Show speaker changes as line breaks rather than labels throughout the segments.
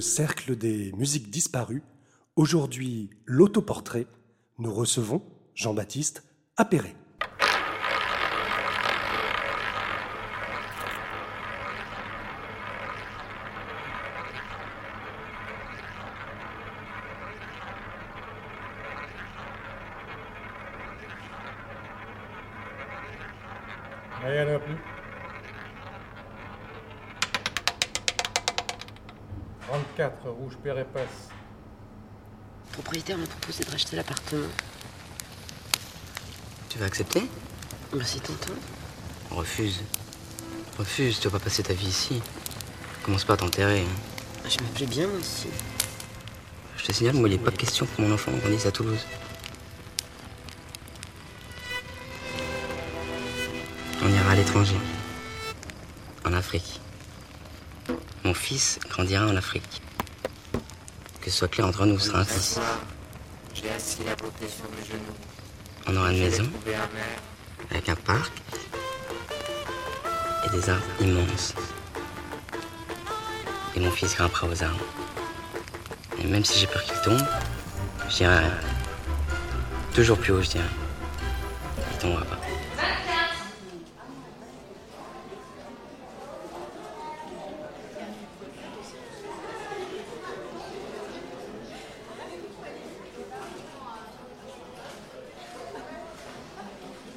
Cercle des musiques disparues. Aujourd'hui, l'autoportrait. Nous recevons Jean-Baptiste Appéré.
Propriétaire m'a proposé de racheter l'appartement.
Tu vas accepter?
Merci, tonton.
Refuse. Refuse, tu vas pas passer ta vie ici. Commence pas à t'enterrer. hein.
Je me plais bien, moi, ici.
Je te signale, moi, il n'est pas question que mon enfant grandisse à Toulouse. On ira à l'étranger. En Afrique. Mon fils grandira en Afrique. Que ce soit clair entre nous, ce sera un fils.
J'ai assis la beauté sur mes genoux.
On aura une maison
un
avec un parc et des arbres immenses. Et mon fils grimpera aux arbres. Et même si j'ai peur qu'il tombe, je dirai toujours plus haut, je dirais. Il tombera pas.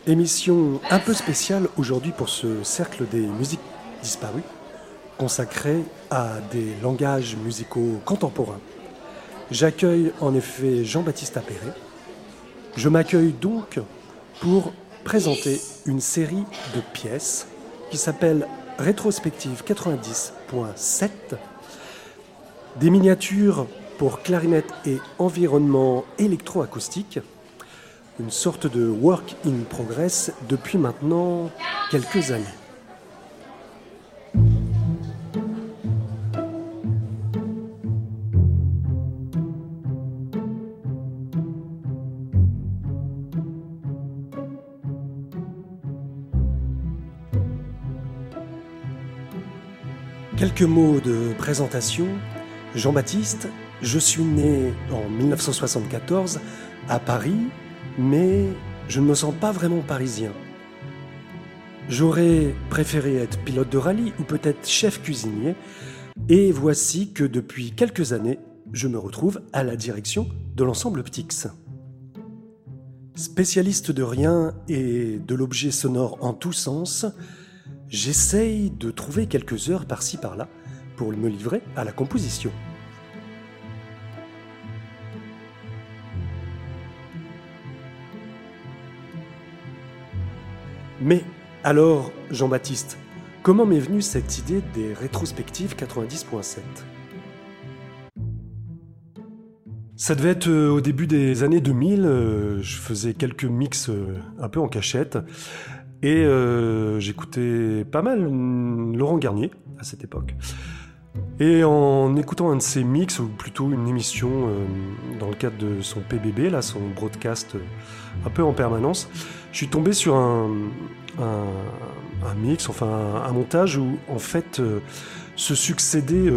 Émission un peu spéciale aujourd'hui pour ce cercle des musiques disparues, consacré à des langages musicaux contemporains. J'accueille en effet Jean-Baptiste Appéré. Je m'accueille donc pour présenter une série de pièces qui s'appelle Rétrospective 90.7, des miniatures pour clarinette et environnement électroacoustique, une sorte de work in progress depuis maintenant quelques années. Quelques mots de présentation. Jean-Baptiste, je suis né en 1974 à Paris, mais je ne me sens pas vraiment parisien. J'aurais préféré être pilote de rallye ou peut-être chef cuisinier, et voici que depuis quelques années, je me retrouve à la direction de l'ensemble Ptix. Spécialiste de rien et de l'objet sonore en tous sens, j'essaye de trouver quelques heures par-ci par-là pour me livrer à la composition. Mais alors, Jean-Baptiste, comment m'est venue cette idée des rétrospectives 90.7 Ça devait être euh, au début des années 2000, euh, je faisais quelques mix euh, un peu en cachette, et j'écoutais pas mal mm, Laurent Garnier à cette époque. Et en écoutant un de ses mix, ou plutôt une émission euh, dans le cadre de son PBB, là, son broadcast euh, un peu en permanence, je suis tombé sur un, mix, enfin un, montage où en fait euh, se succédait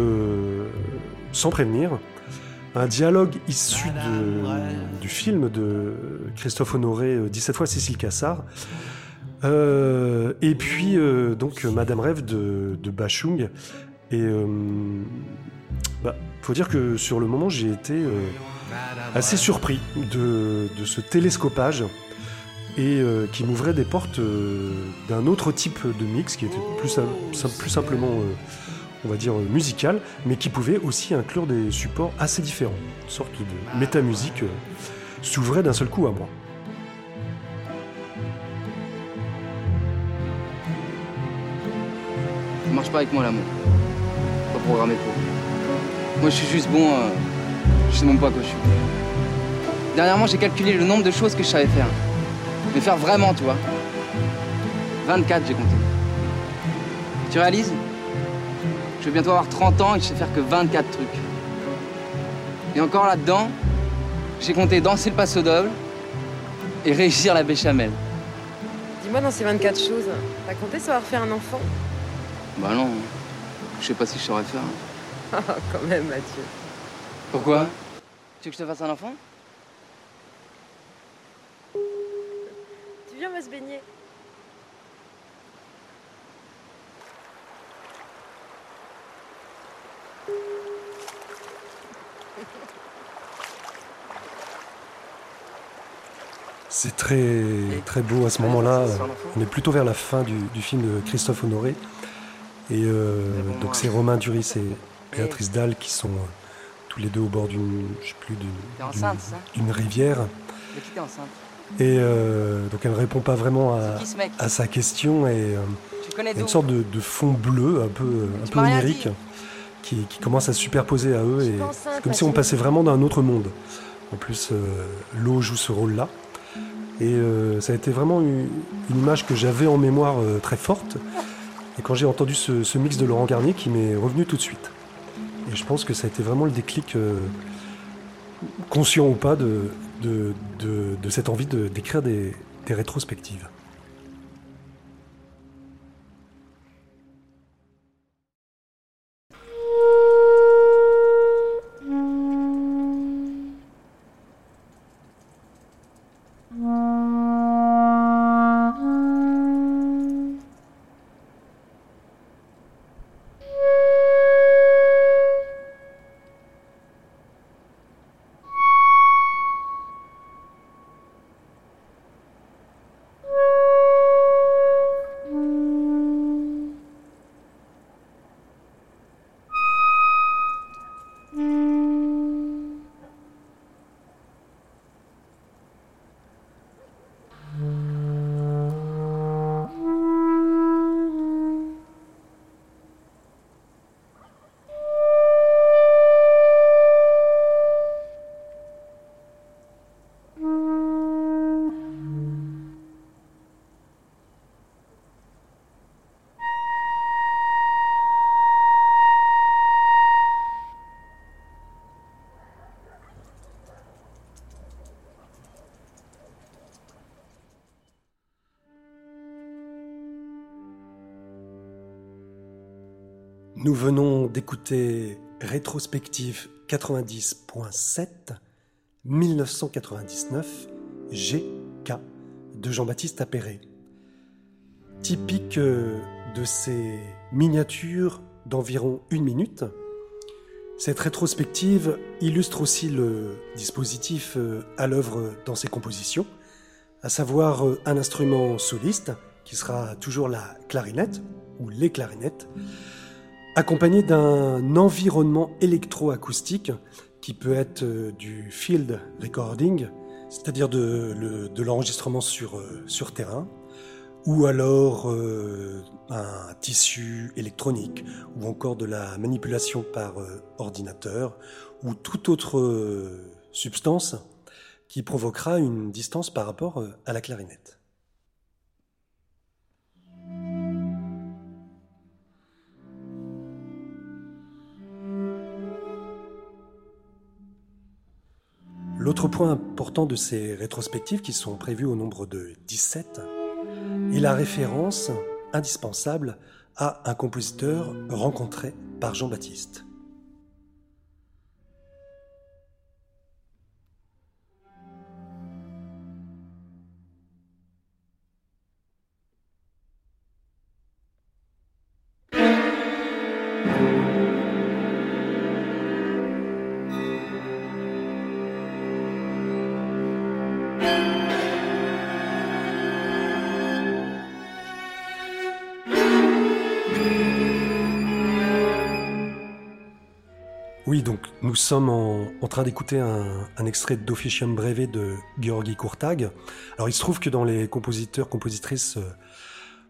sans prévenir un dialogue issu du film de Christophe Honoré, euh, 17 fois Cécile Cassard, et puis donc Madame Rêve de, de Bachung. Et euh, bah, faut dire que sur le moment j'ai été euh, assez surpris de, ce télescopage et euh, qui m'ouvrait des portes euh, d'un autre type de mix qui était plus, sim- sim- plus simplement, on va dire, musical, mais qui pouvait aussi inclure des supports assez différents. Une sorte de métamusique s'ouvrait d'un seul coup à moi.
Ça marche pas avec moi l'amour. Programmé pour. Moi je suis juste bon. euh, je sais même pas quoi je suis. Dernièrement j'ai calculé le nombre de choses que je savais faire. Mais faire vraiment, tu vois. 24 j'ai compté. Tu réalises? Je vais bientôt avoir 30 ans et je sais faire que 24 trucs. Et encore là-dedans, j'ai compté danser le passo doble et réussir la béchamel.
Dis-moi, dans ces 24 choses, t'as compté savoir faire un enfant?
Bah non, je sais pas si je saurais faire.
Quand même, Mathieu.
Pourquoi? Tu veux que je te fasse un enfant?
Tu viens, on va se baigner.
C'est très, très beau à ce moment-là. On est plutôt vers la fin du, du film de Christophe Honoré. Et euh, donc c'est Romain Duris et Béatrice Dalle qui sont euh, tous les deux au bord d'une, je sais plus, d'une, rivière. Et euh, donc elle répond pas vraiment à, sa question et euh, il y a une sorte de, de fond bleu un peu, un peu onirique qui, qui commence à se superposer à eux et c'est comme si on passait vraiment d'un autre monde. En plus, euh, l'eau joue ce rôle-là. Et euh, ça a été vraiment une, une image que j'avais en mémoire euh, très forte. Et quand j'ai entendu ce, mix de Laurent Garnier qui m'est revenu tout de suite. Et je pense que ça a été vraiment le déclic, euh, conscient ou pas, de, cette envie d'écrire des rétrospectives. Nous venons d'écouter Rétrospective 90.7 1999 GK de Jean-Baptiste Appéré. Typique euh, de ces miniatures d'environ une minute, cette rétrospective illustre aussi le dispositif euh, à l'œuvre dans ses compositions, à savoir euh, un instrument soliste qui sera toujours la clarinette ou les clarinettes, accompagné d'un environnement électroacoustique qui peut être euh, du field recording, c'est-à-dire de, le- de l'enregistrement sur, euh, sur terrain, ou alors euh, un tissu électronique, ou encore de la manipulation par ordinateur, ou toute autre substance qui provoquera une distance par rapport à la clarinette. L'autre point important de ces rétrospectives, qui sont prévues au nombre de 17, est la référence indispensable à un compositeur rencontré par Jean-Baptiste. Oui, donc nous sommes en, train d'écouter un, extrait d'Officium Breve de Georgi Kurtag. Alors il se trouve que dans les compositeurs, compositrices euh,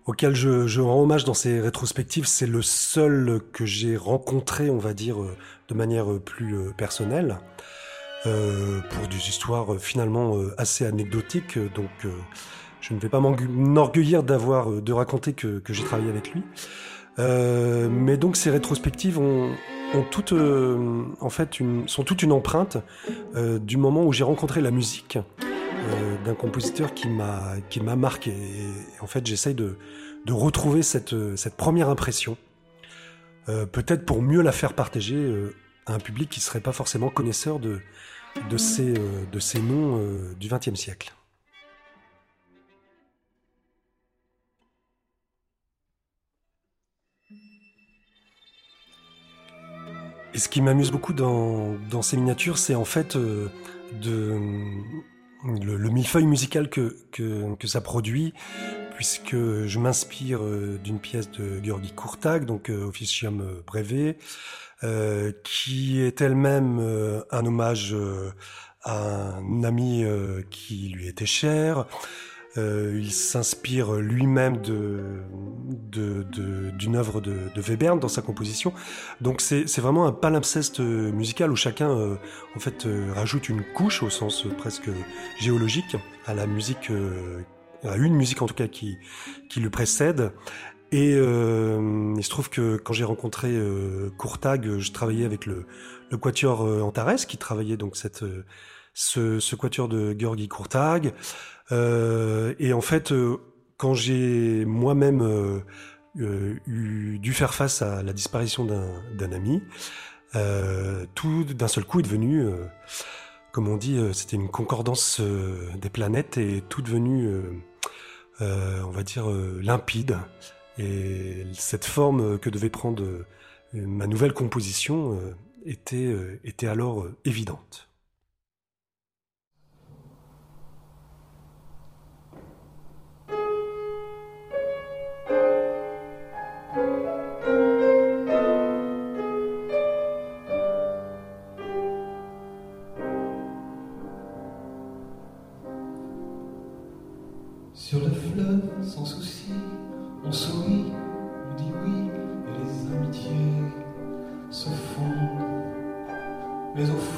auxquels je, je rends hommage dans ces rétrospectives, c'est le seul que j'ai rencontré, on va dire, euh, de manière euh, plus personnelle, pour des histoires finalement assez anecdotiques. Donc je ne vais pas m'enorgueillir d'avoir de raconter que, que j'ai travaillé avec lui. Mais donc ces rétrospectives ont, ont toutes, euh, en fait, une, sont toute une empreinte euh, du moment où j'ai rencontré la musique euh, d'un compositeur qui m'a qui m'a marqué. Et en fait, j'essaye de, de retrouver cette, cette première impression. peut-être pour mieux la faire partager à un public qui ne serait pas forcément connaisseur de, de, ces, de ces noms du XXe siècle. Et ce qui m'amuse beaucoup dans, ces miniatures, c'est en fait euh, de, le, millefeuille musical que, que, ça produit, puisque je m'inspire euh, d'une pièce de Georgi Kurtag, donc euh, Officium Brevet, qui est elle-même un hommage à un ami qui lui était cher, euh, il s'inspire lui-même d'une de, de, œuvre de, Webern dans sa composition. Donc c'est vraiment un palimpseste musical où chacun euh, en fait euh, rajoute une couche au sens presque géologique à la musique, à une musique en tout cas qui, qui le précède. Et il se trouve que quand j'ai rencontré Courtag, je travaillais avec le, le quatuor Antares qui travaillait donc cette, ce, ce quatuor de Georgi Courtag. Euh, et en fait, euh, quand j'ai moi-même euh, eu, dû faire face à la disparition d'un ami, tout d'un seul coup est devenu, comme on dit, c'était une concordance des planètes et tout devenu, on va dire, limpide. Et cette forme que devait prendre ma nouvelle composition était, était alors évidente.
Sans souci, on sourit, on dit oui, et les amitiés se fondent. Mais au fond,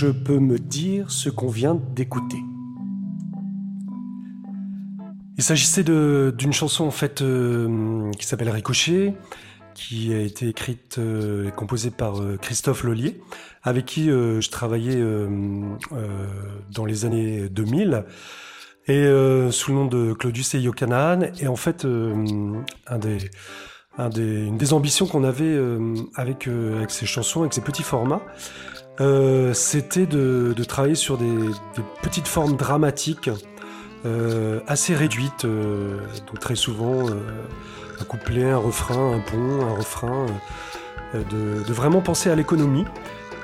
je
peux me dire ce qu'on vient d'écouter Il s'agissait d'une chanson en fait euh, qui s'appelle Ricochet, qui a été écrite euh, et composée par euh, Christophe Lollier, avec qui je travaillais dans les années 2000 et sous le nom de Claudius et Yokanan. Et en fait, une des ambitions qu'on avait avec ces chansons, avec ces petits formats, euh, c'était de, travailler sur des, petites formes dramatiques euh, assez réduites, euh, donc très souvent un couplet, un refrain, un pont, un refrain, de, vraiment penser à l'économie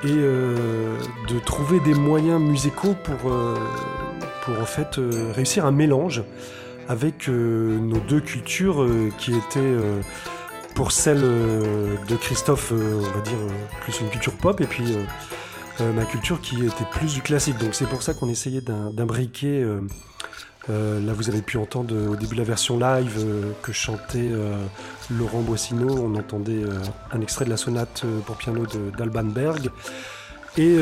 et de trouver des moyens musicaux pour, pour en fait réussir un mélange avec nos deux cultures qui étaient pour celle de Christophe, on va dire plus une culture pop, et puis euh, ma culture qui était plus du classique. Donc c'est pour ça qu'on essayait d'imbriquer euh, Euh, là, vous avez pu entendre au début de la version live que chantait Laurent Boissineau. On entendait un extrait de la sonate pour piano d'Alban Berg. Et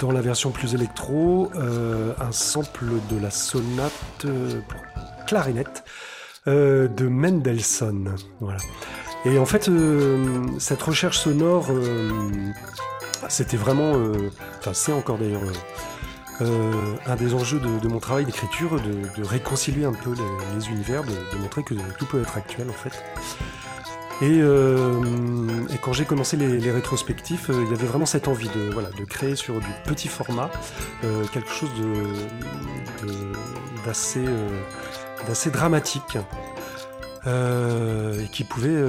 dans la version plus électro, un sample de la sonate pour clarinette de Mendelssohn. Voilà. Et en fait, cette recherche sonore, c'était vraiment, euh, enfin c'est encore d'ailleurs euh, euh, un des enjeux de, de mon travail d'écriture, de, de réconcilier un peu les, les univers, de, de montrer que tout peut être actuel en fait. Et, euh, et quand j'ai commencé les, les rétrospectifs, il y avait vraiment cette envie de, voilà, de créer sur du petit format euh, quelque chose d'assez dramatique et qui pouvait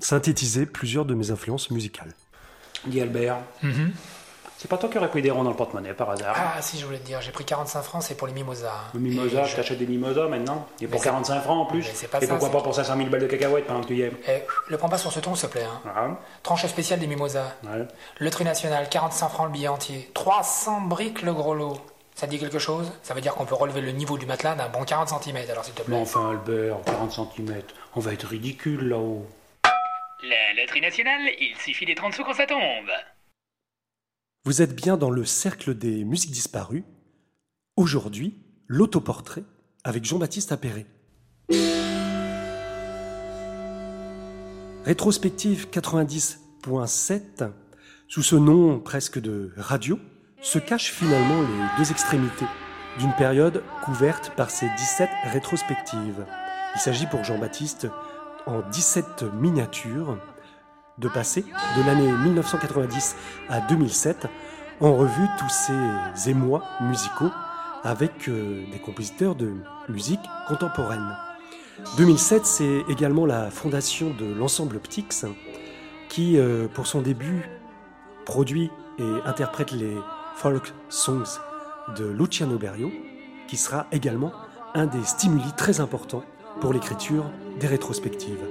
synthétiser plusieurs de mes influences musicales.
Dis Albert,
Mhm.
c'est pas toi qui aurais pris des ronds dans le porte-monnaie par hasard
Ah, si, je voulais te dire, j'ai pris 45 francs, c'est pour les mimosas.
Le mimosa,
Et
tu
je-
t'achètes des mimosas maintenant Et pour
c'est-
45 francs en plus
pas
Et
ça,
pourquoi pas pour 500 000 balles de cacahuètes pendant que tu y es
Eh, le prends pas sur ce ton, s'il te plaît. Hein.
Ah,
Tranche spéciale des mimosas.
ouais.
Le tri national, 45 francs le billet entier. 300 briques le gros lot. Ça dit quelque chose? Ça veut dire qu'on peut relever le niveau du matelas d'un bon 40 cm, alors s'il te plaît.
Mais enfin Albert, 40 cm, on va être ridicule là-haut.
La loterie nationale, il suffit des 30 sous quand ça tombe.
Vous êtes bien dans le cercle des musiques disparues. Aujourd'hui, l'autoportrait avec Jean-Baptiste Appéré. Rétrospective 90.7, sous ce nom presque de radio, se cachent finalement les deux extrémités d'une période couverte par ces 17 rétrospectives. Il s'agit pour Jean-Baptiste en 17 miniatures de passer de l'année 1990 à 2007 en revue tous ces émois musicaux avec euh, des compositeurs de musique contemporaine. 2007, c'est également la fondation de l'ensemble Ptix qui, euh, pour son début, produit et interprète les folk songs de Luciano Berio, qui sera également un des stimuli très importants pour l'écriture des rétrospectives.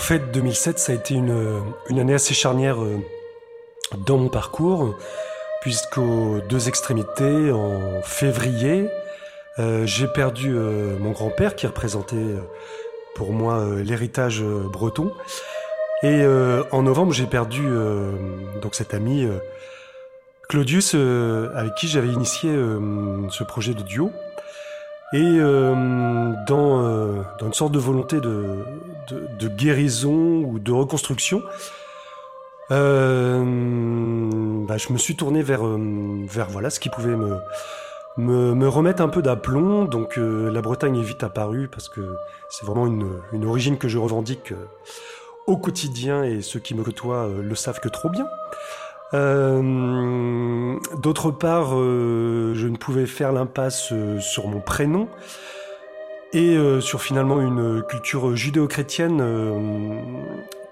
Fait, 2007, ça a été une, année assez charnière euh, dans mon parcours, puisqu'aux deux extrémités, en février, euh, j'ai perdu euh, mon grand-père qui représentait pour moi l'héritage breton. Et en novembre, j'ai perdu donc cet ami Claudius, avec qui j'avais initié ce projet de duo. Et euh, dans, euh, dans une sorte de volonté de, de, de guérison ou de reconstruction, euh, bah, je me suis tourné vers, euh, vers voilà, ce qui pouvait me, me, me remettre un peu d'aplomb. Donc euh, la Bretagne est vite apparue parce que c'est vraiment une, une origine que je revendique euh, au quotidien et ceux qui me côtoient le savent que trop bien. Euh, D'autre part, euh, je ne pouvais faire l'impasse euh, sur mon prénom et sur finalement une culture judéo-chrétienne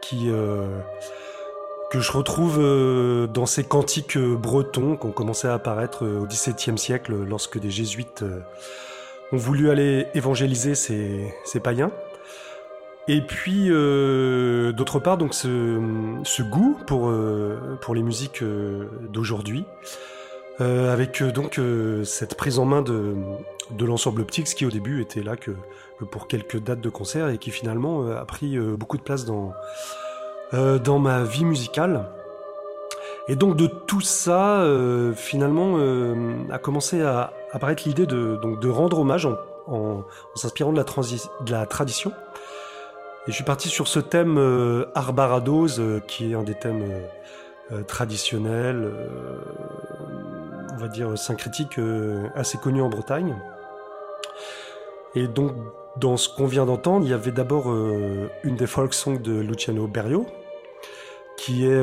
qui que je retrouve dans ces cantiques bretons qui ont commencé à apparaître au XVIIe siècle lorsque des jésuites ont voulu aller évangéliser ces païens. Et puis, euh, d'autre part, donc ce, goût pour, euh, pour les musiques euh, d'aujourd'hui, avec donc cette prise en main de, de l'ensemble Optix qui au début était là que, pour quelques dates de concert et qui finalement a pris beaucoup de place dans, dans ma vie musicale. Et donc de tout ça, finalement, a commencé à apparaître l'idée de, de rendre hommage en, s'inspirant de la tradition. Et je suis parti sur ce thème euh, Arbarados, euh, qui est un des thèmes euh, traditionnels, on va dire syncrétiques, assez connus en Bretagne. Et donc, dans ce qu'on vient d'entendre, il y avait d'abord une des folk songs de Luciano Berio, qui est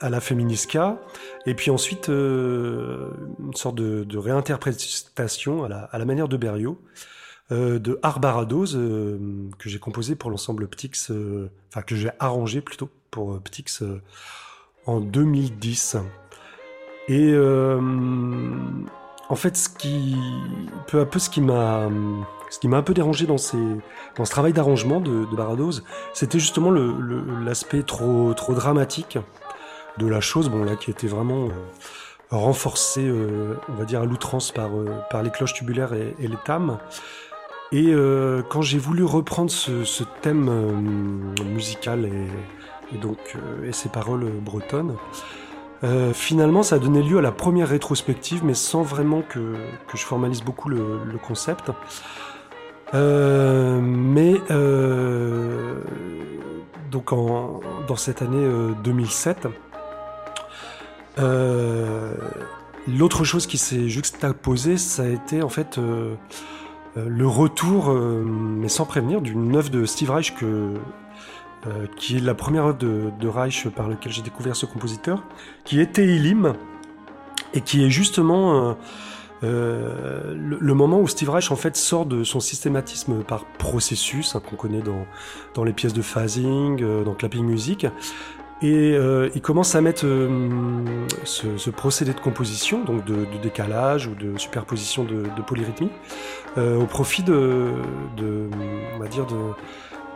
à la Feminisca, et puis ensuite une sorte de, réinterprétation à la, à la manière de Berio de Arbarados euh, que j'ai composé pour l'ensemble Ptix, euh, enfin que j'ai arrangé plutôt pour euh, Ptix euh, en 2010. Et euh, en fait, ce qui peu à peu, ce qui m'a ce qui m'a un peu dérangé dans, ce travail d'arrangement de, de Barados, c'était justement l'aspect trop, trop dramatique de la chose, bon là qui était vraiment euh, renforcé, euh, on va dire à l'outrance par, euh, par les cloches tubulaires et, et les tames. Et euh, quand j'ai voulu reprendre ce, ce thème euh, musical et, et donc euh, et ses paroles bretonnes, euh, finalement ça a donné lieu à la première rétrospective, mais sans vraiment que, que je formalise beaucoup le, le concept. Euh, mais euh, donc en, dans cette année euh, 2007, euh, l'autre chose qui s'est juxtaposée, ça a été en fait euh, le retour, euh, mais sans prévenir, d'une œuvre de Steve Reich que, euh, qui est la première œuvre de, de Reich par laquelle j'ai découvert ce compositeur, qui est Teilim, et qui est justement euh, euh, le, le moment où Steve Reich en fait sort de son systématisme par processus hein, qu'on connaît dans, dans les pièces de phasing, dans clapping music, et euh, il commence à mettre euh, ce, ce procédé de composition, donc de, de décalage ou de superposition de, de polyrythmie, euh, au profit de, de, on va dire,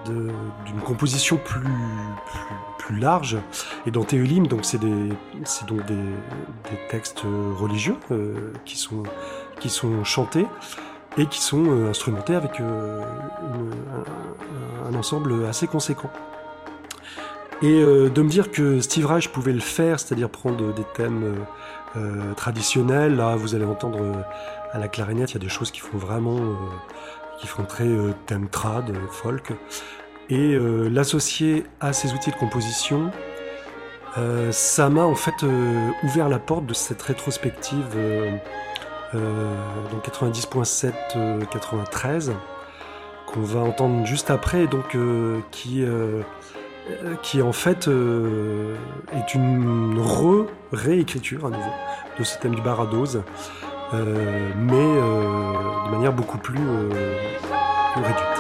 d'une composition plus, plus, plus large. Et dans Théolim, donc c'est des, c'est donc des, des textes religieux euh, qui sont, qui sont chantés et qui sont euh, instrumentés avec euh, une- un, un ensemble assez conséquent. Et euh, de me dire que Steve Reich pouvait le faire, c'est-à-dire prendre des thèmes euh, euh, traditionnels, là vous allez entendre euh, à la clarinette, il y a des choses qui font vraiment, euh, qui font très thème trad, folk, et l'associer à ces outils de composition, ça m'a en fait ouvert la porte de cette rétrospective donc 90.7 euh, 93 qu'on va entendre juste après, donc euh, qui euh, qui en fait euh, est une re réécriture à nouveau de ce thème du Barados, euh, mais euh, de manière beaucoup euh, plus réduite.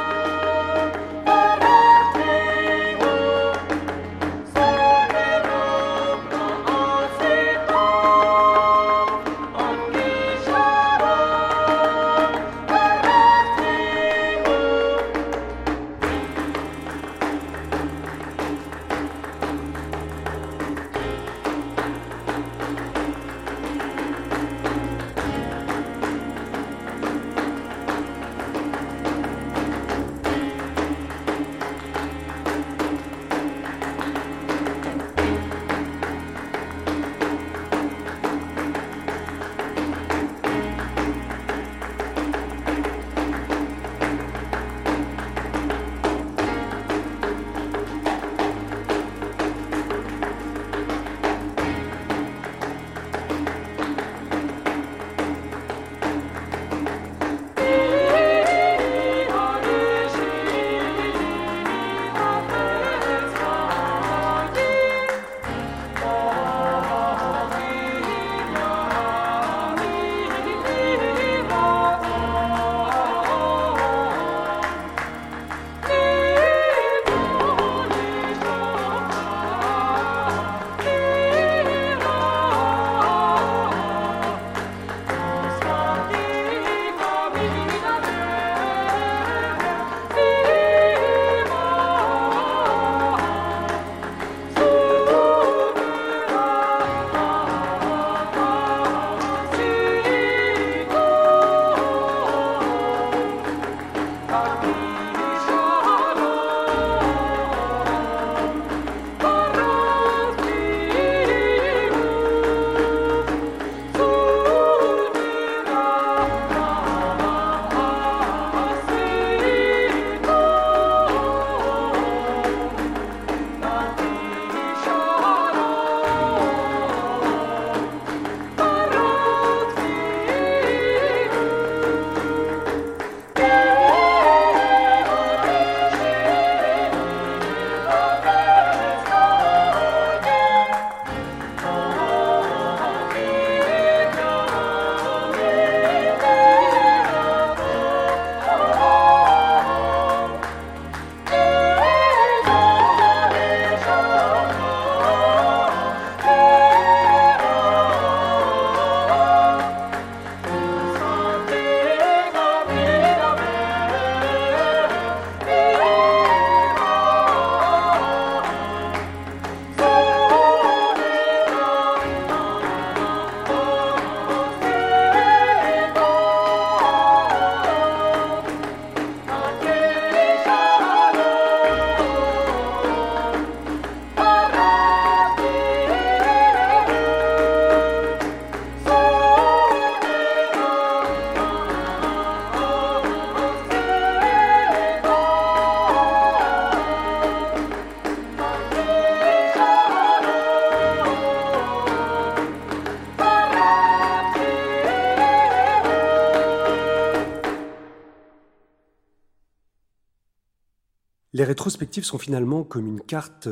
Rétrospectives sont finalement comme une carte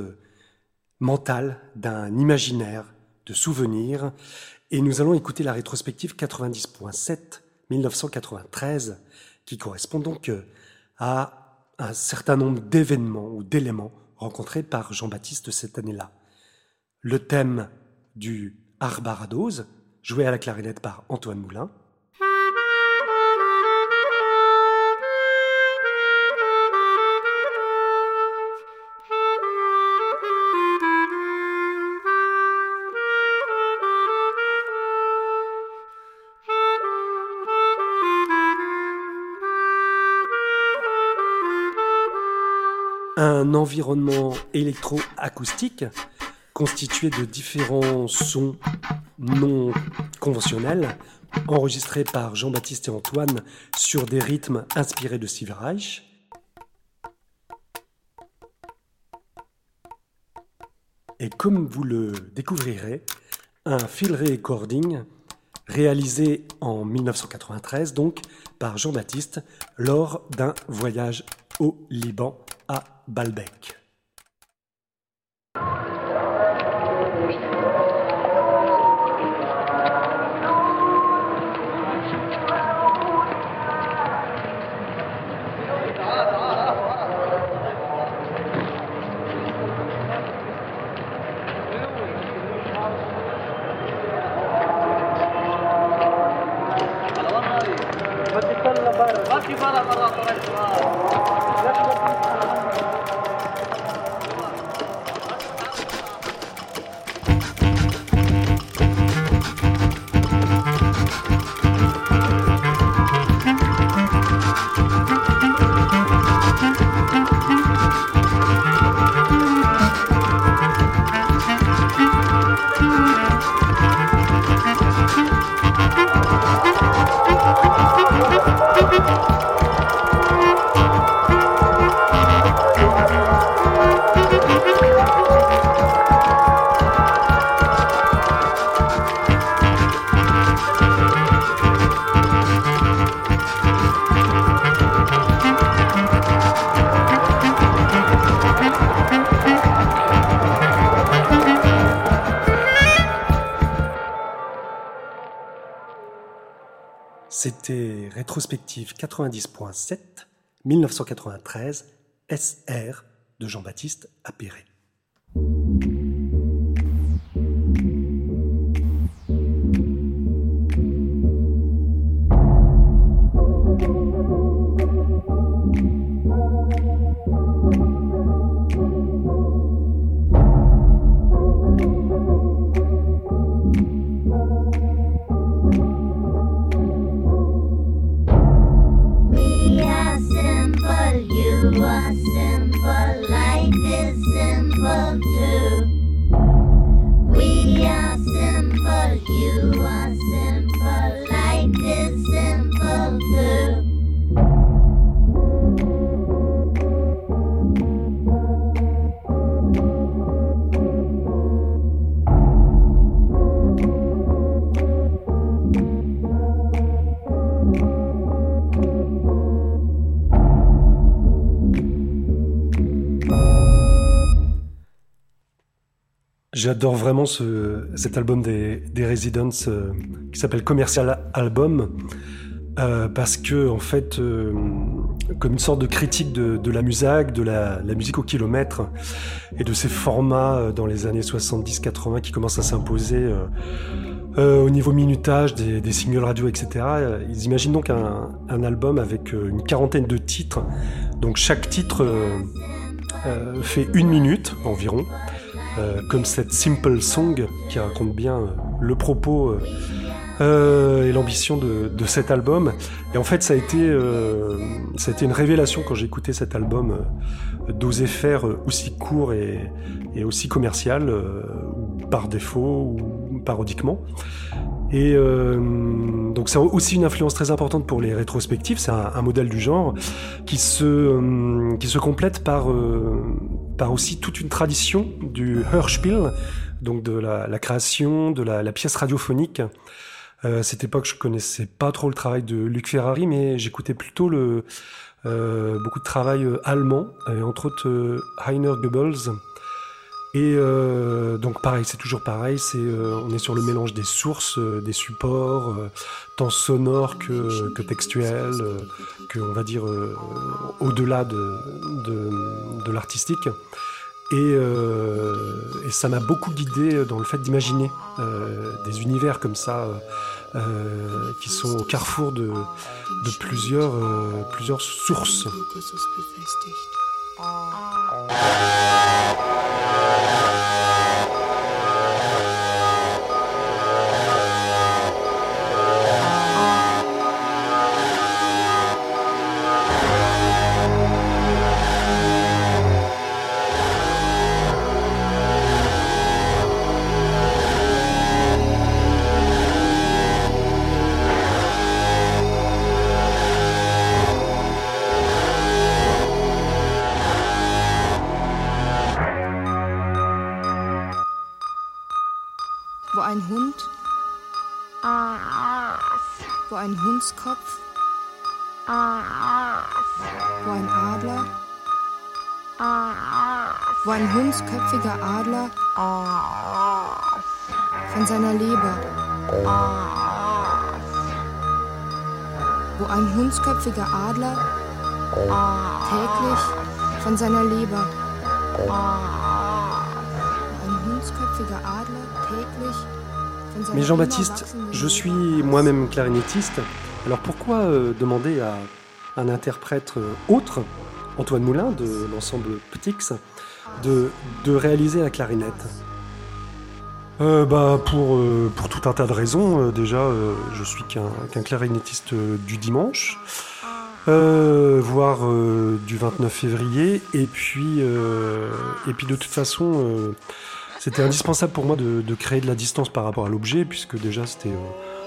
mentale d'un imaginaire de souvenirs. Et nous allons écouter la rétrospective 90.7 1993, qui correspond donc à un certain nombre d'événements ou d'éléments rencontrés par Jean-Baptiste cette année-là. Le thème du Arbarados, joué à la clarinette par Antoine Moulin, un environnement électroacoustique constitué de différents sons non conventionnels enregistrés par Jean-Baptiste et Antoine sur des rythmes inspirés de Steve. Et comme vous le découvrirez, un field recording réalisé en 1993 donc par Jean-Baptiste lors d'un voyage au Liban à Balbec. C'était rétrospective 90.7 1993 SR de Jean-Baptiste Appéré. J'adore vraiment ce, cet album des, Residents euh, qui s'appelle Commercial Album euh, parce que en fait, euh, comme une sorte de critique de, la musique, de la, musique au kilomètre et de ces formats dans les années 70-80 qui commencent à s'imposer au niveau minutage des, des singles radio, etc. Ils imaginent donc un, album avec une quarantaine de titres. Donc chaque titre fait une minute environ. Euh, comme cette Simple Song qui raconte bien euh, le propos euh, euh, et l'ambition de, de cet album. Et en fait, ça a été, ça a été une révélation quand j'ai écouté cet album d'oser faire aussi court et, et aussi commercial, ou par défaut ou parodiquement. Et donc c'est aussi une influence très importante pour les rétrospectives, c'est un, un modèle du genre qui se, qui se complète par, par aussi toute une tradition du Hörspiel, donc de la, création de la, pièce radiophonique. Euh, à cette époque, je connaissais pas trop le travail de Luc Ferrari, mais j'écoutais plutôt euh, beaucoup de travail euh, allemand, entre autres euh, Heiner Goebbels. Et euh, donc pareil, c'est toujours pareil, c'est euh, on est sur le mélange des sources, euh, des supports, euh, tant sonores que, que textuels, euh, que on va dire euh, au-delà de, de, de l'artistique. Et, et ça m'a beaucoup guidé dans le fait d'imaginer des univers comme ça, qui sont au carrefour de, de plusieurs, plusieurs sources.
Oh. Wo ein Hundskopf. Wo ein Adler. Wo ein hundsköpfiger Adler von seiner Leber. Wo ein hundsköpfiger Adler täglich von seiner Leber. Wo ein hundsköpfiger Adler täglich von seiner
Mais Jean-Baptiste, je suis moi-même clarinettiste. Alors pourquoi euh, demander à un interprète euh, autre, Antoine Moulin de l'ensemble Ptix, de, réaliser la clarinette? Euh, bah, pour, tout un tas de raisons. Déjà, je suis qu'un clarinettiste du dimanche, voire du 29 février. Et puis, et puis de toute façon, c'était indispensable pour moi de, de créer de la distance par rapport à l'objet, puisque déjà c'était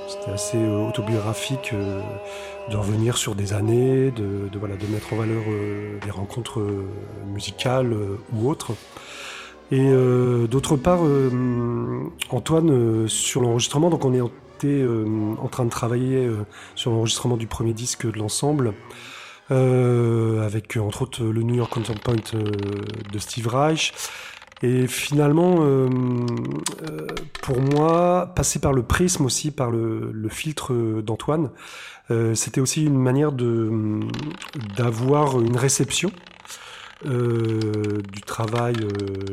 c'était assez euh, autobiographique euh, de revenir sur des années, de, de, voilà, de mettre en valeur euh, des rencontres euh, musicales euh, ou autres. Et d'autre part, Antoine, sur l'enregistrement, donc on est était, euh, en train de travailler sur l'enregistrement du premier disque de l'ensemble, avec entre autres le New York Concert Point de Steve Reich. Et finalement, euh, euh, pour moi, passer par le prisme aussi, par le, le filtre d'Antoine, euh, c'était aussi une manière de d'avoir une réception euh, du travail euh,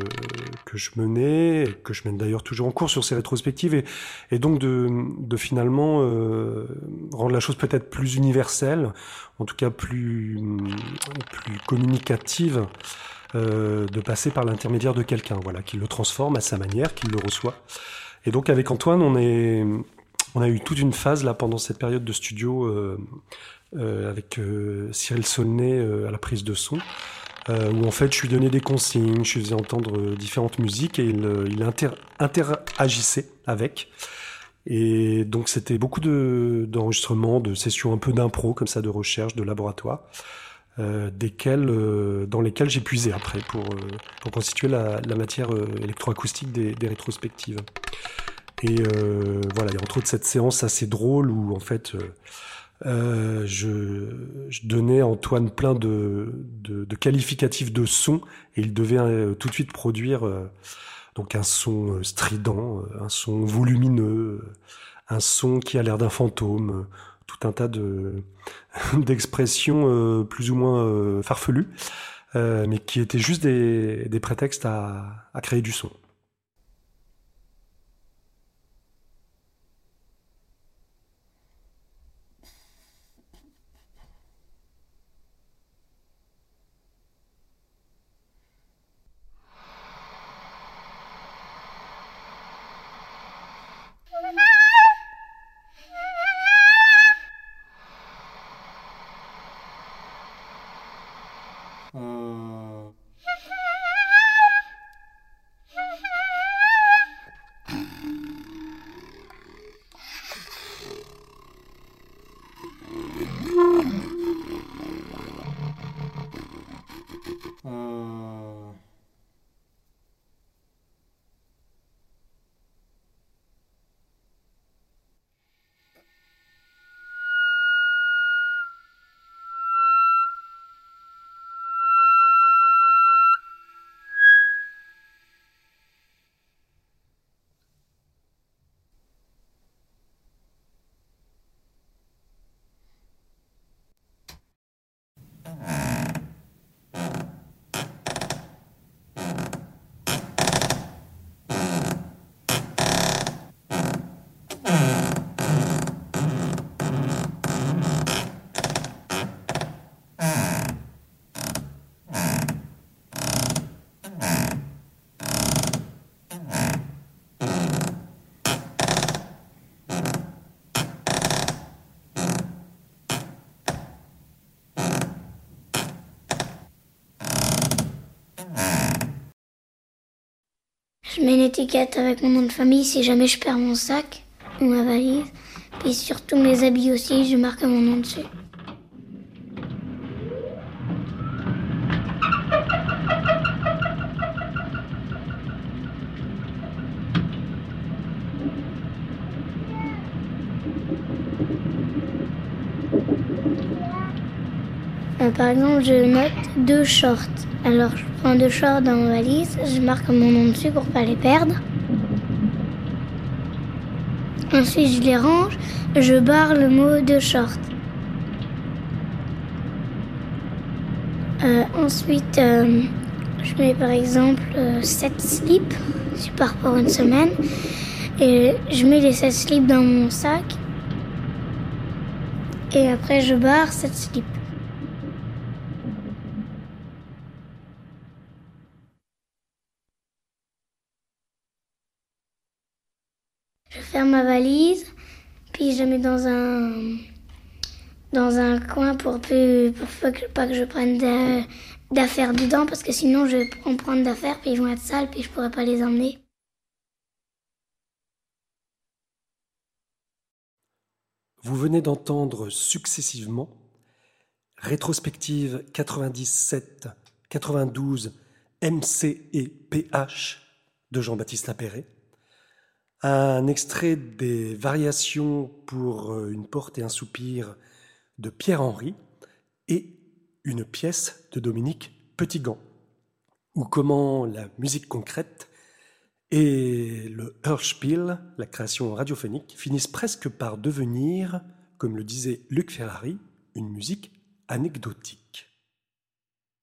que je menais, que je mène d'ailleurs toujours en cours sur ces rétrospectives, et, et donc de, de finalement rendre la chose peut-être plus universelle, en tout cas plus, plus communicative, euh, de passer par l'intermédiaire de quelqu'un, voilà, qui le transforme à sa manière, qui le reçoit. Et donc avec Antoine, on est, on a eu toute une phase là pendant cette période de studio euh, euh, avec euh, Cyril Saulnay euh, à la prise de son, où en fait je lui donnais des consignes, je lui faisais entendre différentes musiques et il, il inter- interagissait avec. Et donc c'était beaucoup de- d'enregistrements, de sessions un peu d'impro comme ça, de recherche, de laboratoire, euh, desquels, euh, dans lesquels j'ai puisé après pour, euh, pour constituer la, la matière euh, électroacoustique des, des rétrospectives. Et euh, voilà, il y a entre autres cette séance assez drôle où en fait je, je donnais à Antoine plein de, de, de qualificatifs de son et il devait tout de suite produire donc un son strident, un son volumineux, un son qui a l'air d'un fantôme, tout un tas de d'expressions euh, plus ou moins euh, farfelues, euh, mais qui étaient juste des, des prétextes à, à créer du son.
Uh,
Je mets une étiquette avec mon nom de famille si jamais je perds mon sac ou ma valise. Puis sur tous mes habits aussi, je marque mon nom dessus. Euh, par exemple, je note deux shorts. Alors, je prends deux shorts dans ma valise, je marque mon nom dessus pour pas les perdre. Ensuite, je les range, je barre le mot de short. Euh, ensuite, euh, je mets par exemple 7 slips. Je pars pour une semaine. Et je mets les 7 slips dans mon sac. Et après, je barre 7 slips. Ma valise, puis je la mets dans un dans un coin pour, peu, pour que, pas que je prenne d'affaires dedans, parce que sinon je vais en prendre d'affaires, puis ils vont être sales, puis je pourrais pas les emmener.
Vous venez d'entendre successivement rétrospective 97, 92, MC et PH de Jean-Baptiste Lapéré, un extrait des variations pour euh, une porte et un soupir de Pierre-Henry et une pièce de Dominique Petitgand, ou comment la musique concrète et le Hörspiel, la création radiophonique, finissent presque par devenir, comme le disait Luc Ferrari, une musique anecdotique.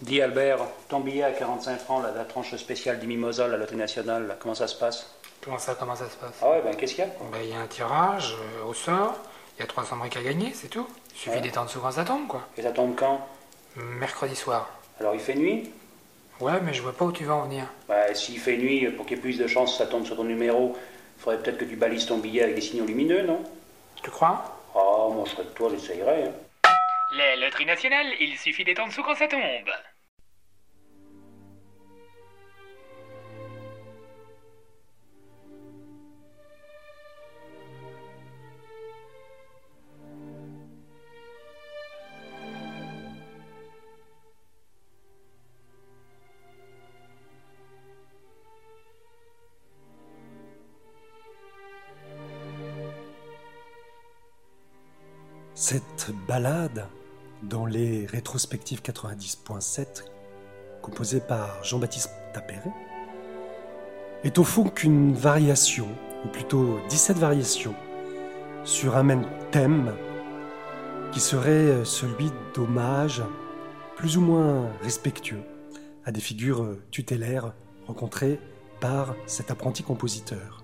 Dis Albert, ton billet à 45 francs, la tranche spéciale du loterie nationale, là, comment ça se passe?
Comment ça, comment ça se passe
Ah ouais, ben qu'est-ce qu'il y a quoi
Ben, Il y a un tirage euh, au sort, il y a 300 briques à gagner, c'est tout. Il suffit
Ouais.
d'étendre souvent ça tombe, quoi.
Et ça tombe quand
Mercredi soir.
Alors il fait nuit
Ouais, mais je vois pas où tu vas en venir.
Bah s'il fait nuit, pour qu'il y ait plus de chances que ça tombe sur ton numéro, il faudrait peut-être que tu balises ton billet avec des signaux lumineux, non?
Tu crois?
Ah, moi je serais de toi, j'essayerais. Hein.
La loterie nationale, il suffit d'être en dessous quand ça tombe.
Cette balade, dans les rétrospectives 90.7, composée par Jean-Baptiste Tapéré, est au fond qu'une variation, ou plutôt 17 variations, sur un même thème qui serait celui d'hommage plus ou moins respectueux à des figures tutélaires rencontrées par cet apprenti compositeur.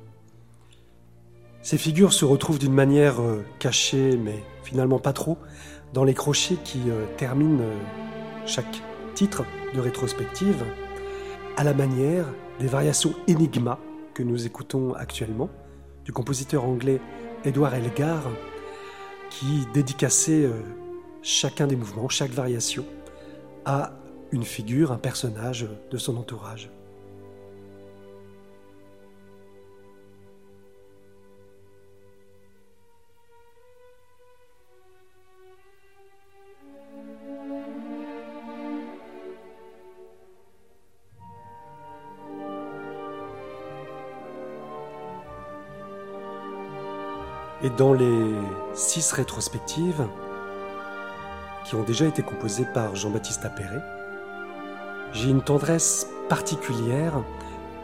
Ces figures se retrouvent d'une manière euh, cachée, mais finalement pas trop, dans les crochets qui euh, terminent euh, chaque titre de rétrospective, à la manière des variations Enigma que nous écoutons actuellement, du compositeur anglais Edward Elgar, qui dédicaçait chacun des mouvements, chaque variation, à une figure, un personnage de son entourage. Et dans les six rétrospectives, qui ont déjà été composées par Jean-Baptiste Appéré, j'ai une tendresse particulière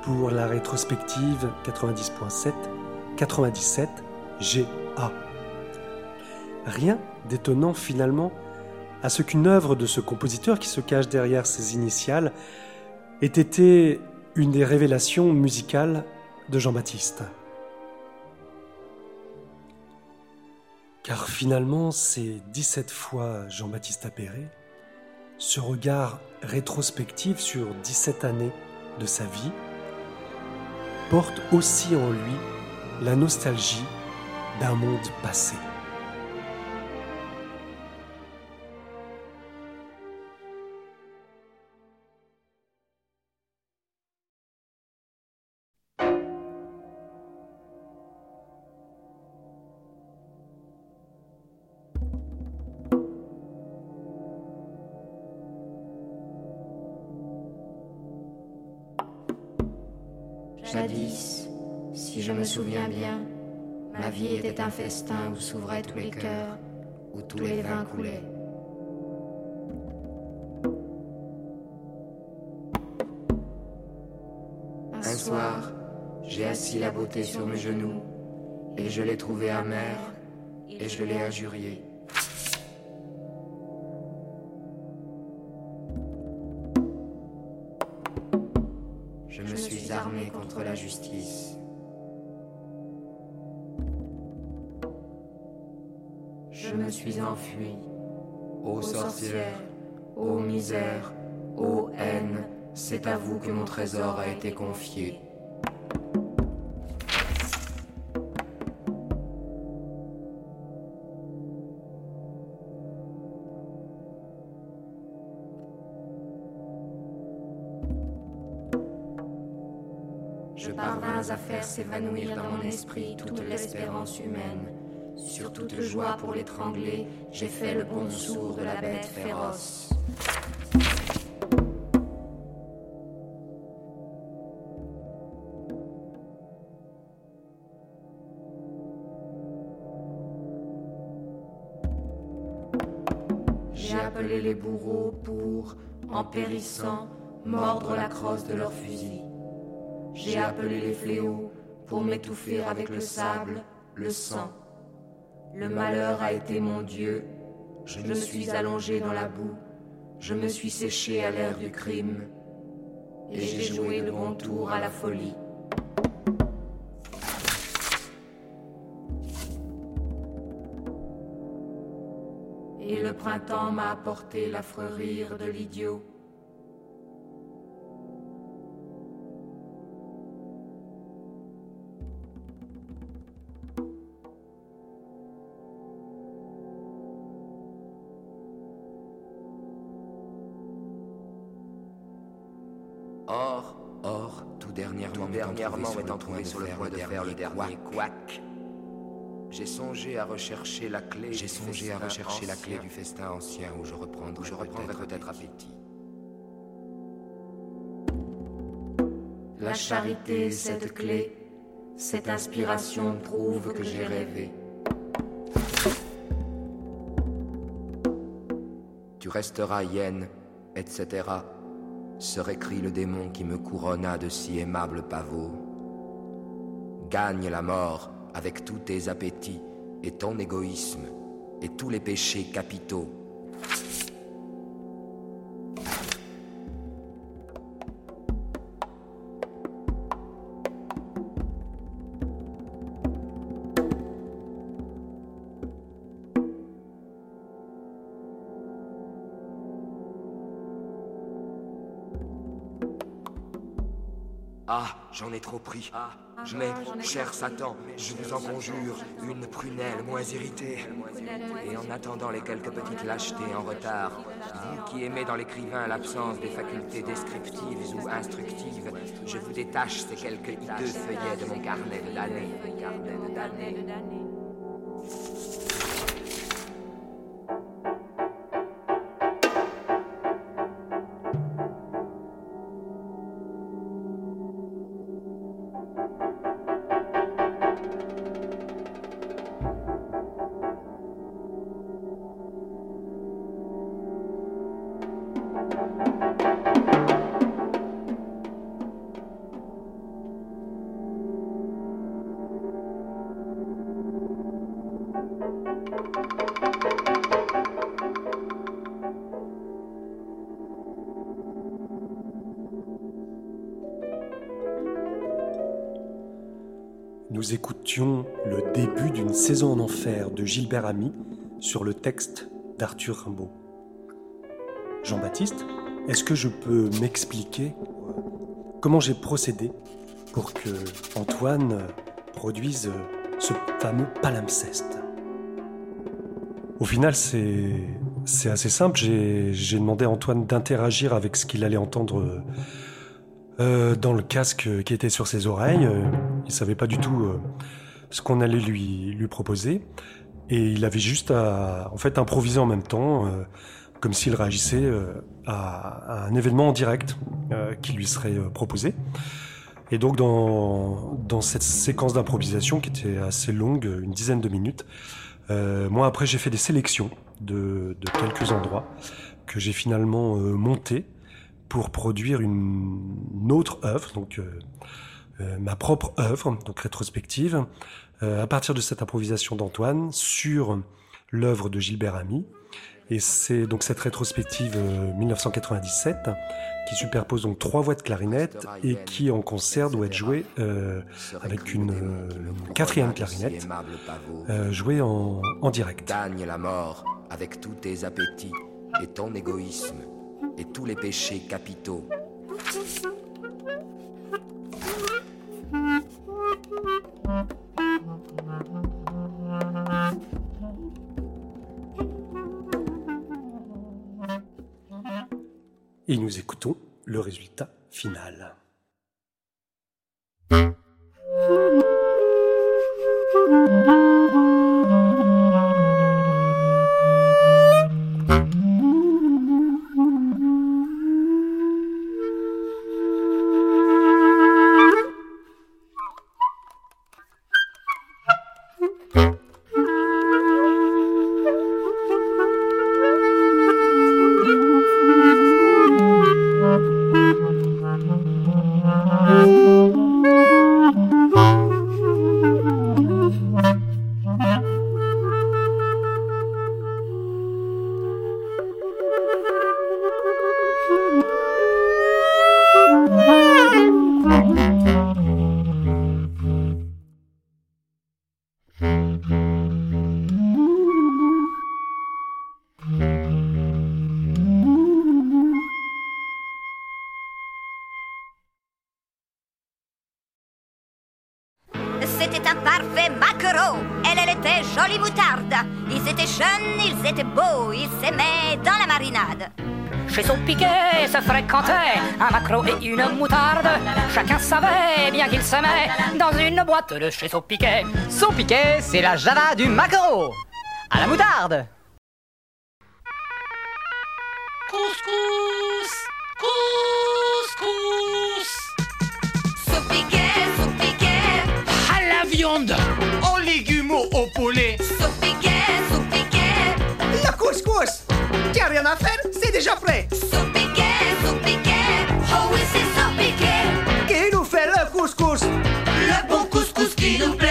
pour la rétrospective 90.7, 97 GA. Rien d'étonnant finalement à ce qu'une œuvre de ce compositeur qui se cache derrière ses initiales ait été une des révélations musicales de Jean-Baptiste. Car finalement, c'est 17 fois Jean-Baptiste Appéré, ce regard rétrospectif sur 17 années de sa vie, porte aussi en lui la nostalgie d'un monde passé.
Était un festin où s'ouvraient tous les cœurs, où tous les vins coulaient. Un soir, j'ai assis la beauté sur mes genoux, et je l'ai trouvée amère, et je l'ai injuriée. Suis enfui. Ô sorcière, ô misère, ô haine, c'est à vous que mon trésor a été confié. Je parvins à faire s'évanouir dans mon esprit toute l'espérance humaine. Sur toute joie pour l'étrangler, j'ai fait le bon sourd de la bête féroce. J'ai appelé les bourreaux pour, en périssant, mordre la crosse de leur fusil. J'ai appelé les fléaux pour m'étouffer avec le sable, le sang. Le malheur a été mon Dieu. Je me suis allongé dans la boue. Je me suis séché à l'air du crime. Et j'ai joué le bon tour à la folie. Et le printemps m'a apporté l'affreux rire de l'idiot.
Dernièrement, trouvé sur le point de faire le dernier couac. J'ai songé à rechercher la clé. J'ai songé à rechercher la clé du festin ancien où je reprendrai, où je reprendrai peut-être appétit.
La charité, cette clé, cette inspiration prouve que j'ai rêvé.
Tu resteras hyène, etc. serait cri le démon qui me couronna de si aimables pavots. Gagne la mort avec tous tes appétits et ton égoïsme et tous les péchés capitaux. Ah, j'en ai trop pris. Mais, cher Satan, je vous en conjure, une prunelle moins irritée. Et en attendant les quelques petites lâchetés en retard, vous qui aimez dans l'écrivain l'absence des facultés descriptives ou instructives, je vous détache ces quelques hideux feuillets de mon carnet de damnés.
Saison en enfer de Gilbert Ami sur le texte d'Arthur Rimbaud. Jean-Baptiste, est-ce que je peux m'expliquer comment j'ai procédé pour que Antoine produise ce fameux palimpseste? Au final, c'est assez simple. J'ai demandé à Antoine d'interagir avec ce qu'il allait entendre euh, dans le casque qui était sur ses oreilles. Il savait pas du tout euh, ce qu'on allait lui lui proposer et il avait juste à en fait improviser en même temps, euh, comme s'il réagissait euh, à, un événement en direct euh, qui lui serait proposé. Et donc dans, dans cette séquence d'improvisation qui était assez longue, une dizaine de minutes, moi après j'ai fait des sélections de, de quelques endroits que j'ai finalement montés pour produire une, une autre œuvre, donc ma propre œuvre, donc rétrospective, euh, à partir de cette improvisation d'Antoine sur l'œuvre de Gilbert Ami. Et c'est donc cette rétrospective euh, 1997 qui superpose donc trois voix de clarinette et qui en concert doit être jouée euh, avec une, euh, une quatrième clarinette euh, jouée en, en direct.
Gagne la mort avec tous tes appétits et ton égoïsme et tous les péchés capitaux.
Et nous écoutons le résultat final.
Jolie moutarde. Ils étaient jeunes, ils étaient beaux, ils s'aimaient dans la marinade.
Chez son piquet se fréquentaient un macro et une moutarde. Chacun savait bien qu'ils s'aimaient dans une boîte de chez son piquet.
Son piquet, c'est la java du maquereau. À la moutarde.
Couscous Couscous
Saupiquet, saupiquet,
À la viande Aux légumes au poulet
saupiquet, saupiquet,
Le couscous T'as rien à faire, c'est déjà prêt
saupiquet, saupiquet. Oh oui, c'est saupiquet.
Qui nous fait le couscous?
Le bon couscous qui nous plaît.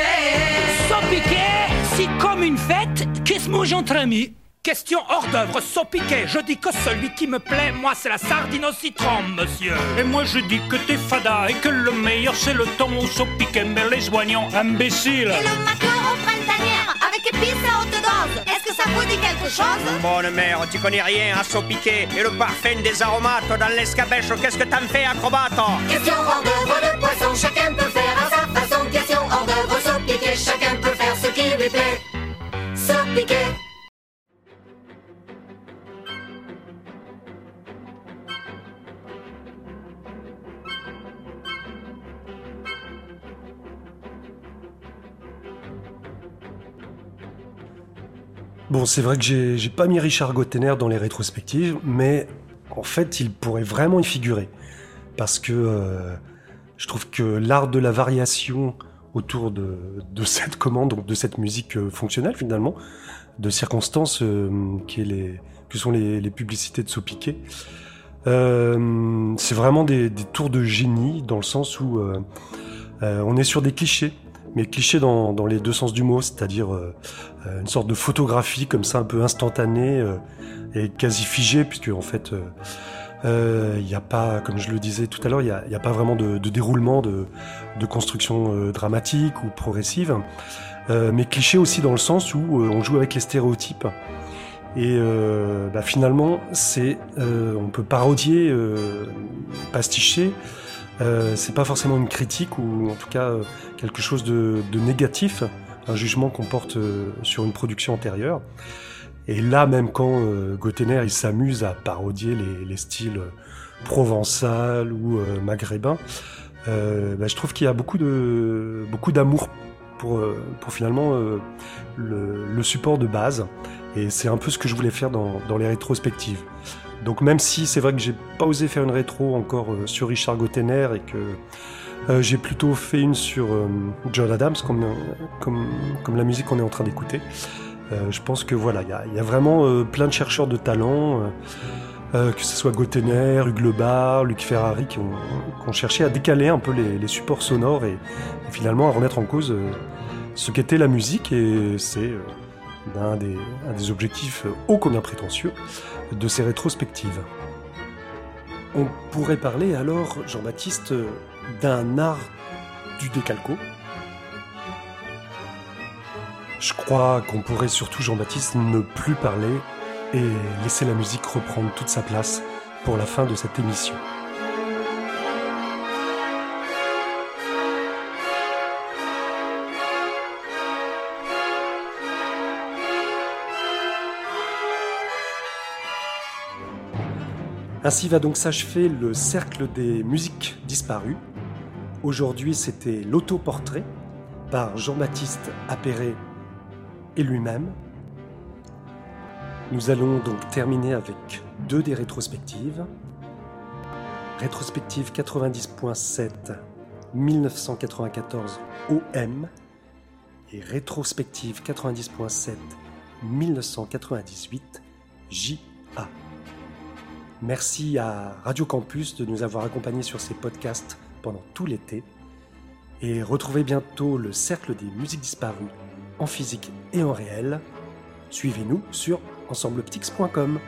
Sans piquet, si comme une fête, qu'est-ce mange entre amis? Question hors d'œuvre, sans piquet, je dis que celui qui me plaît, moi c'est la sardine au citron, monsieur. Et moi je dis que t'es fada et que le meilleur c'est le thon au sau piquet, mais les oignons, imbécile.
Et le macaron printanière avec épices à haute dose. Est-ce que ça vous dit quelque chose?
Bonne mère, tu connais rien à saupiquer et le parfum des aromates dans l'escabèche, qu'est-ce que t'en fais, acrobate?
Question hors d'œuvre de poisson, chacun peut faire à sa façon. Question hors d'œuvre, saupiquet, chacun peut faire ce qui lui plaît. Saupiquet.
Bon, c'est vrai que j'ai pas mis Richard Gottener dans les rétrospectives, mais en fait, il pourrait vraiment y figurer. Parce que euh, je trouve que l'art de la variation autour de, cette commande, de cette musique euh, fonctionnelle finalement, de circonstances euh, que sont les, publicités de Sopiquet, c'est vraiment des, tours de génie dans le sens où on est sur des clichés, mais clichés dans, dans les deux sens du mot, c'est-à-dire euh, euh, une sorte de photographie comme ça un peu instantanée euh, et quasi figée, puisque en fait euh, euh, il n'y a pas, comme je le disais tout à l'heure, il n'y a, il a pas vraiment de, de déroulement, de, de construction euh, dramatique ou progressive, Euh, mais cliché aussi dans le sens où euh, on joue avec les stéréotypes. Et euh, bah, finalement, c'est, euh, on peut parodier, euh, pasticher Euh, c'est pas forcément une critique ou en tout cas euh, quelque chose de, de négatif, un jugement qu'on porte euh, sur une production antérieure. Et là, même quand euh, Gottener il s'amuse à parodier les, les styles provençal ou maghrébin, bah, je trouve qu'il y a beaucoup de beaucoup d'amour pour, pour finalement le, le support de base. Et c'est un peu ce que je voulais faire dans, dans les rétrospectives. Donc même si c'est vrai que j'ai pas osé faire une rétro encore euh, sur Richard Gottener et que euh, j'ai plutôt fait une sur euh, John Adams comme, la musique qu'on est en train d'écouter. Je pense que voilà, il y a, vraiment plein de chercheurs de talent, que ce soit Gottener, Hugues Luc Ferrari, qui ont, cherché à décaler un peu les, supports sonores et, finalement à remettre en cause ce qu'était la musique. Et c'est euh, un, des, objectifs euh, ô combien prétentieux de ces rétrospectives. On pourrait parler alors, Jean-Baptiste, d'un art du décalco. Je crois qu'on pourrait surtout, Jean-Baptiste, ne plus parler et laisser la musique reprendre toute sa place pour la fin de cette émission. Ainsi va donc s'achever le cercle des musiques disparues. Aujourd'hui, c'était l'autoportrait par Jean-Baptiste Appéré et lui-même. Nous allons donc terminer avec deux des rétrospectives. Rétrospective 90.7 1994 OM et rétrospective 90.7 1998 JA. Merci à Radio Campus de nous avoir accompagnés sur ces podcasts pendant tout l'été. Et retrouvez bientôt le Cercle des musiques disparues en physique et en réel. Suivez-nous sur ensembleptix.com.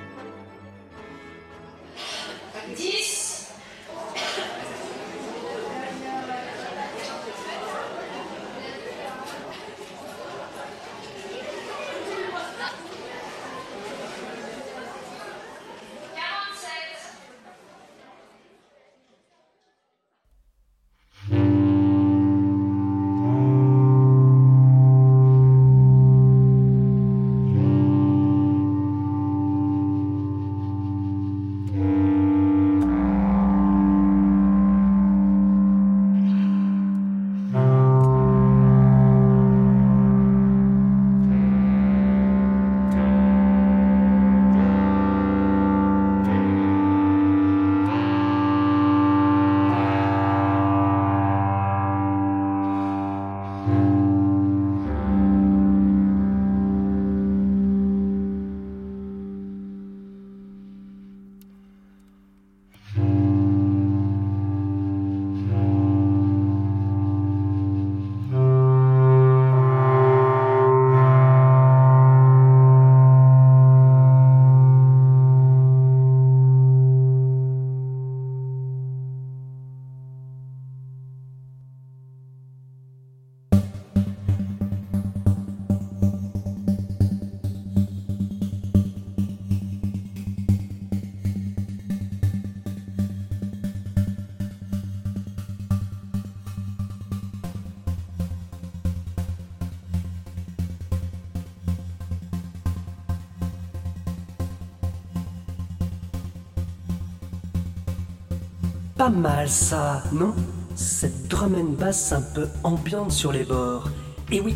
Pas mal ça, non? Cette drum and bass un peu ambiante sur les bords. Et oui,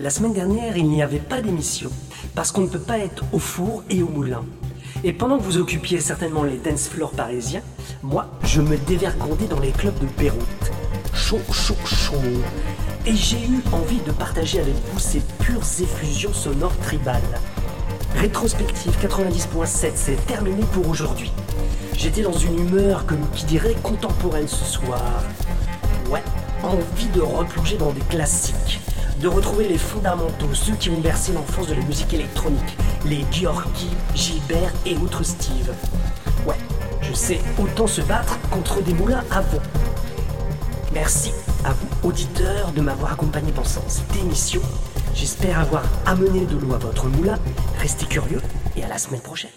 la semaine dernière, il n'y avait pas d'émission, parce qu'on ne peut pas être au four et au moulin. Et pendant que vous occupiez certainement les dance floors parisiens, moi, je me dévergondais dans les clubs de Beyrouth. Chaud, chaud, chaud. Et j'ai eu envie de partager avec vous ces pures effusions sonores tribales. Rétrospective 90.7, c'est terminé pour aujourd'hui. J'étais dans une humeur, comme qui dirait, contemporaine ce soir. Ouais, envie de replonger dans des classiques, de retrouver les fondamentaux, ceux qui ont bercé l'enfance de la musique électronique, les Georgi, Gilbert et autres Steve. Ouais, je sais autant se battre contre des moulins à vent. Merci à vous, auditeurs, de m'avoir accompagné pendant cette émission. J'espère avoir amené de l'eau à votre moulin. Restez curieux et à la semaine prochaine.